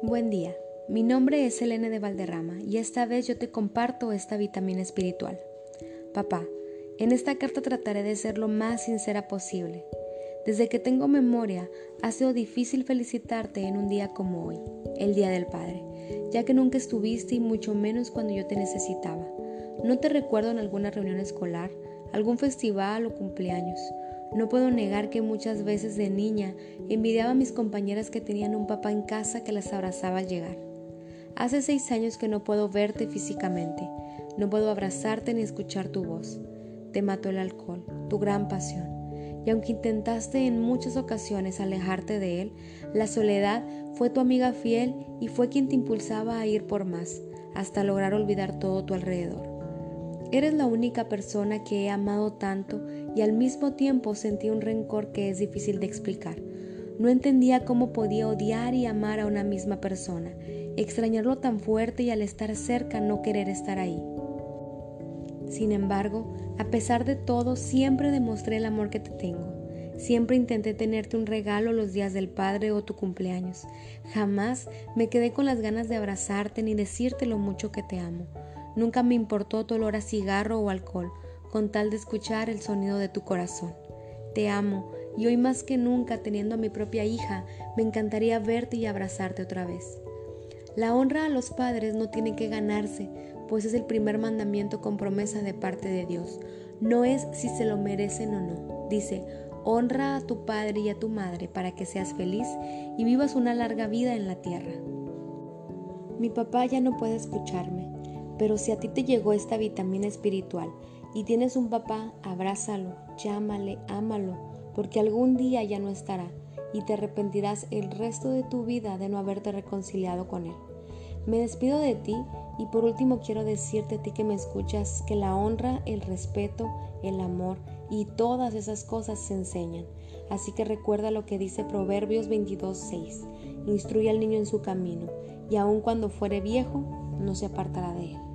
Buen día, mi nombre es Elena de Valderrama y esta vez yo te comparto esta vitamina espiritual. Papá, en esta carta trataré de ser lo más sincera posible. Desde que tengo memoria, ha sido difícil felicitarte en un día como hoy, el Día del Padre, ya que nunca estuviste y mucho menos cuando yo te necesitaba. No te recuerdo en alguna reunión escolar, algún festival o cumpleaños. No puedo negar que muchas veces de niña envidiaba a mis compañeras que tenían un papá en casa que las abrazaba al llegar. Hace seis años que no puedo verte físicamente, no puedo abrazarte ni escuchar tu voz. Te mató el alcohol, tu gran pasión. Y aunque intentaste en muchas ocasiones alejarte de él, la soledad fue tu amiga fiel y fue quien te impulsaba a ir por más, hasta lograr olvidar todo tu alrededor. Eres la única persona que he amado tanto y al mismo tiempo sentí un rencor que es difícil de explicar. No entendía cómo podía odiar y amar a una misma persona, extrañarlo tan fuerte y al estar cerca no querer estar ahí. Sin embargo, a pesar de todo, siempre demostré el amor que te tengo. Siempre intenté tenerte un regalo los días del padre o tu cumpleaños. Jamás me quedé con las ganas de abrazarte ni decirte lo mucho que te amo. Nunca me importó tu olor a cigarro o alcohol, con tal de escuchar el sonido de tu corazón. Te amo, y hoy más que nunca, teniendo a mi propia hija, me encantaría verte y abrazarte otra vez. La honra a los padres no tiene que ganarse, pues es el primer mandamiento con promesa de parte de Dios. No es si se lo merecen o no. Dice, honra a tu padre y a tu madre para que seas feliz y vivas una larga vida en la tierra. Mi papá ya no puede escucharme, pero si a ti te llegó esta vitamina espiritual y tienes un papá, abrázalo, llámale, ámalo, porque algún día ya no estará y te arrepentirás el resto de tu vida de no haberte reconciliado con él. Me despido de ti y por último quiero decirte a ti que me escuchas que la honra, el respeto, el amor y todas esas cosas se enseñan. Así que recuerda lo que dice Proverbios 22.6. Instruye al niño en su camino y aun cuando fuere viejo, no se apartará de él.